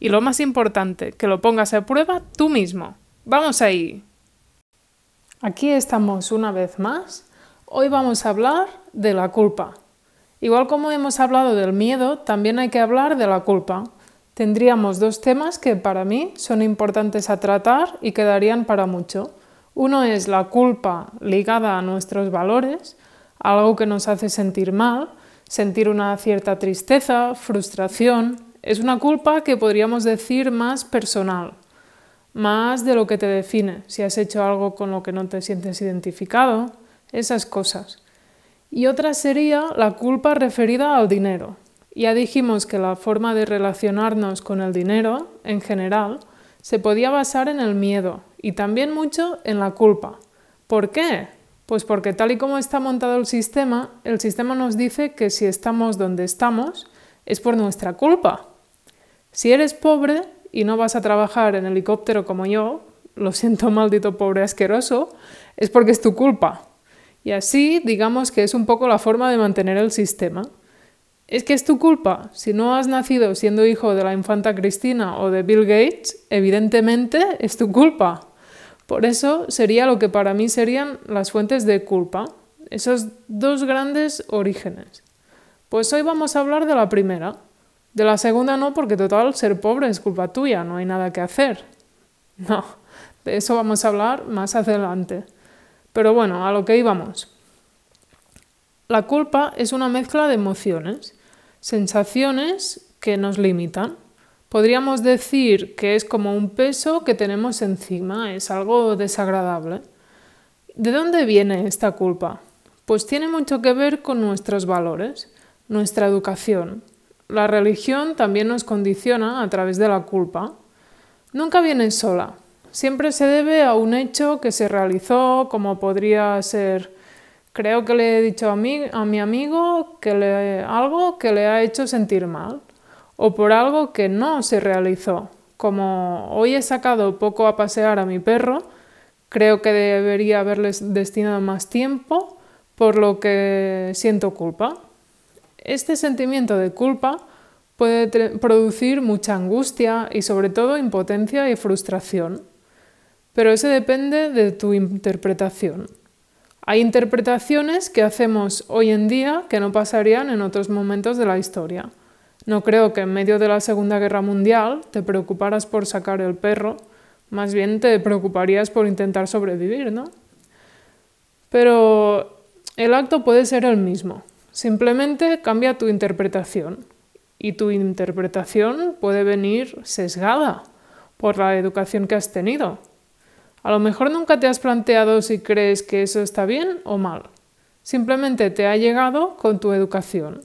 Y lo más importante, que lo pongas a prueba tú mismo. ¡Vamos ahí! Aquí estamos una vez más. Hoy vamos a hablar de la culpa. Igual como hemos hablado del miedo, también hay que hablar de la culpa. Tendríamos dos temas que para mí son importantes a tratar y quedarían para mucho. Uno es la culpa ligada a nuestros valores, algo que nos hace sentir mal, sentir una cierta tristeza, frustración, es una culpa que podríamos decir más personal, más de lo que te define, si has hecho algo con lo que no te sientes identificado, esas cosas. Y otra sería la culpa referida al dinero. Ya dijimos que la forma de relacionarnos con el dinero, en general, se podía basar en el miedo y también mucho en la culpa. ¿Por qué? Pues porque tal y como está montado el sistema, el sistema nos dice que si estamos donde estamos es por nuestra culpa. Si eres pobre y no vas a trabajar en helicóptero como yo, lo siento maldito pobre asqueroso, es porque es tu culpa. Y así digamos que es un poco la forma de mantener el sistema. Es que es tu culpa. Si no has nacido siendo hijo de la infanta Cristina o de Bill Gates, evidentemente es tu culpa. Por eso sería lo que para mí serían las fuentes de culpa, esos dos grandes orígenes. Pues hoy vamos a hablar de la primera. De la segunda no, porque total, ser pobre es culpa tuya, no hay nada que hacer. No, de eso vamos a hablar más adelante. Pero bueno, a lo que íbamos. La culpa es una mezcla de emociones, sensaciones que nos limitan. Podríamos decir que es como un peso que tenemos encima, es algo desagradable. ¿De dónde viene esta culpa? Pues tiene mucho que ver con nuestros valores, nuestra educación, la religión también nos condiciona a través de la culpa. Nunca viene sola. Siempre se debe a un hecho que se realizó, como podría ser, creo que le he dicho a, mí, a mi amigo que le, algo que le ha hecho sentir mal, o por algo que no se realizó, como hoy he sacado poco a pasear a mi perro, creo que debería haberles destinado más tiempo, por lo que siento culpa. Este sentimiento de culpa puede producir mucha angustia y sobre todo impotencia y frustración, pero eso depende de tu interpretación. Hay interpretaciones que hacemos hoy en día que no pasarían en otros momentos de la historia. No creo que en medio de la Segunda Guerra Mundial te preocuparas por sacar el perro, más bien te preocuparías por intentar sobrevivir, ¿no? Pero el acto puede ser el mismo. Simplemente cambia tu interpretación y tu interpretación puede venir sesgada por la educación que has tenido. A lo mejor nunca te has planteado si crees que eso está bien o mal. Simplemente te ha llegado con tu educación.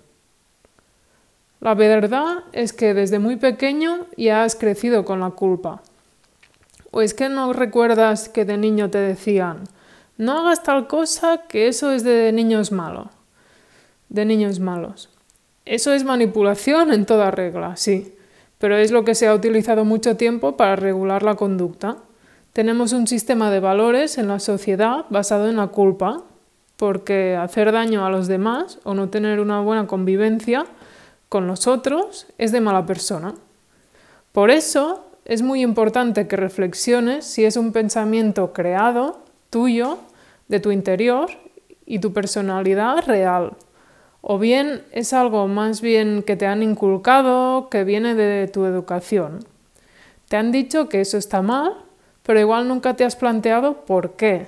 La verdad es que desde muy pequeño ya has crecido con la culpa. ¿O es que no recuerdas que de niño te decían, no hagas tal cosa que eso es de niños malos? De niños malos. Eso es manipulación en toda regla, sí, pero es lo que se ha utilizado mucho tiempo para regular la conducta. Tenemos un sistema de valores en la sociedad basado en la culpa, porque hacer daño a los demás o no tener una buena convivencia con los otros es de mala persona. Por eso es muy importante que reflexiones si es un pensamiento creado, tuyo, de tu interior y tu personalidad real o bien es algo más bien que te han inculcado, que viene de tu educación. Te han dicho que eso está mal, pero igual nunca te has planteado por qué.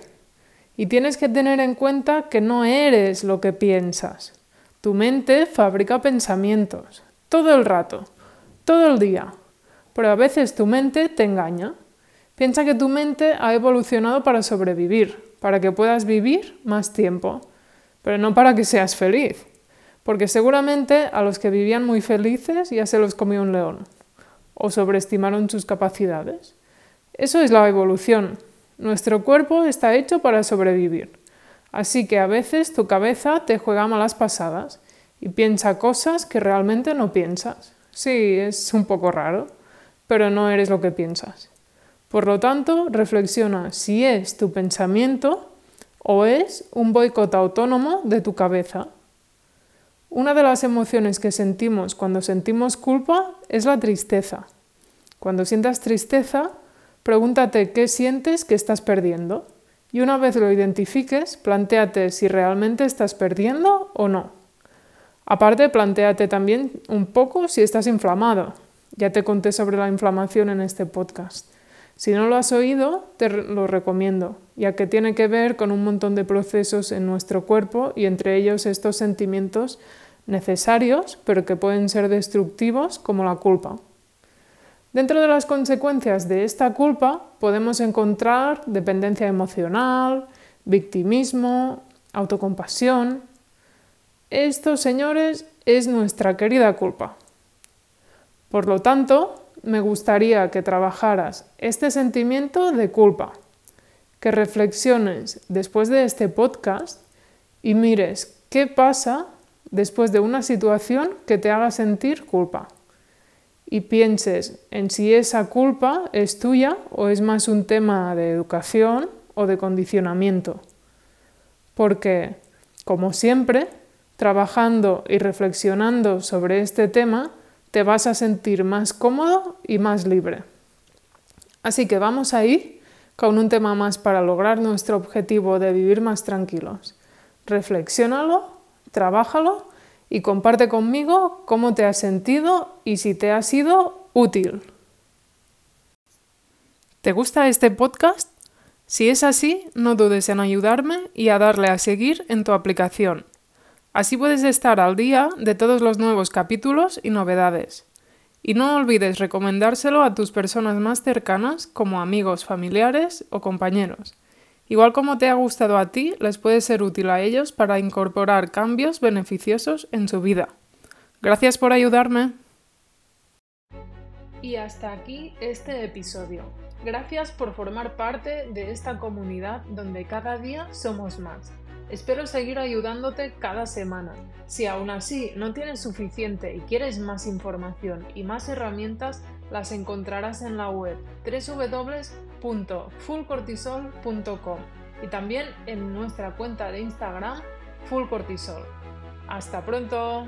Y tienes que tener en cuenta que no eres lo que piensas. Tu mente fabrica pensamientos, todo el rato, todo el día. Pero a veces tu mente te engaña. Piensa que tu mente ha evolucionado para sobrevivir, para que puedas vivir más tiempo, pero no para que seas feliz porque seguramente a los que vivían muy felices ya se los comió un león. o sobreestimaron sus capacidades. Eso es la evolución. Nuestro cuerpo está hecho para sobrevivir. Así que a veces tu cabeza te juega malas pasadas y piensa cosas que realmente no piensas. Sí, es un poco raro, pero no eres lo que piensas. Por lo tanto, reflexiona si es tu pensamiento o es un boicot autónomo de tu cabeza. Una de las emociones que sentimos cuando sentimos culpa es la tristeza. Cuando sientas tristeza, pregúntate qué sientes que estás perdiendo. Y una vez lo identifiques, planteate si realmente estás perdiendo o no. Aparte, planteate también un poco si estás inflamado. Ya te conté sobre la inflamación en este podcast. Si no lo has oído, te lo recomiendo, ya que tiene que ver con un montón de procesos en nuestro cuerpo y entre ellos estos sentimientos necesarios, pero que pueden ser destructivos, como la culpa. Dentro de las consecuencias de esta culpa podemos encontrar dependencia emocional, victimismo, autocompasión. Esto, señores, es nuestra querida culpa. Por lo tanto, me gustaría que trabajaras este sentimiento de culpa, que reflexiones después de este podcast y mires qué pasa después de una situación que te haga sentir culpa. Y pienses en si esa culpa es tuya o es más un tema de educación o de condicionamiento. Porque, como siempre, trabajando y reflexionando sobre este tema, te vas a sentir más cómodo y más libre. Así que vamos a ir con un tema más para lograr nuestro objetivo de vivir más tranquilos. Reflexiónalo, trabájalo y comparte conmigo cómo te has sentido y si te ha sido útil. ¿Te gusta este podcast? Si es así, no dudes en ayudarme y a darle a seguir en tu aplicación. Así puedes estar al día de todos los nuevos capítulos y novedades. Y no olvides recomendárselo a tus personas más cercanas como amigos, familiares o compañeros. Igual como te ha gustado a ti, les puede ser útil a ellos para incorporar cambios beneficiosos en su vida. Gracias por ayudarme. Y hasta aquí este episodio. Gracias por formar parte de esta comunidad donde cada día somos más. Espero seguir ayudándote cada semana. Si aún así no tienes suficiente y quieres más información y más herramientas, las encontrarás en la web www.fullcortisol.com y también en nuestra cuenta de Instagram fullcortisol. ¡Hasta pronto!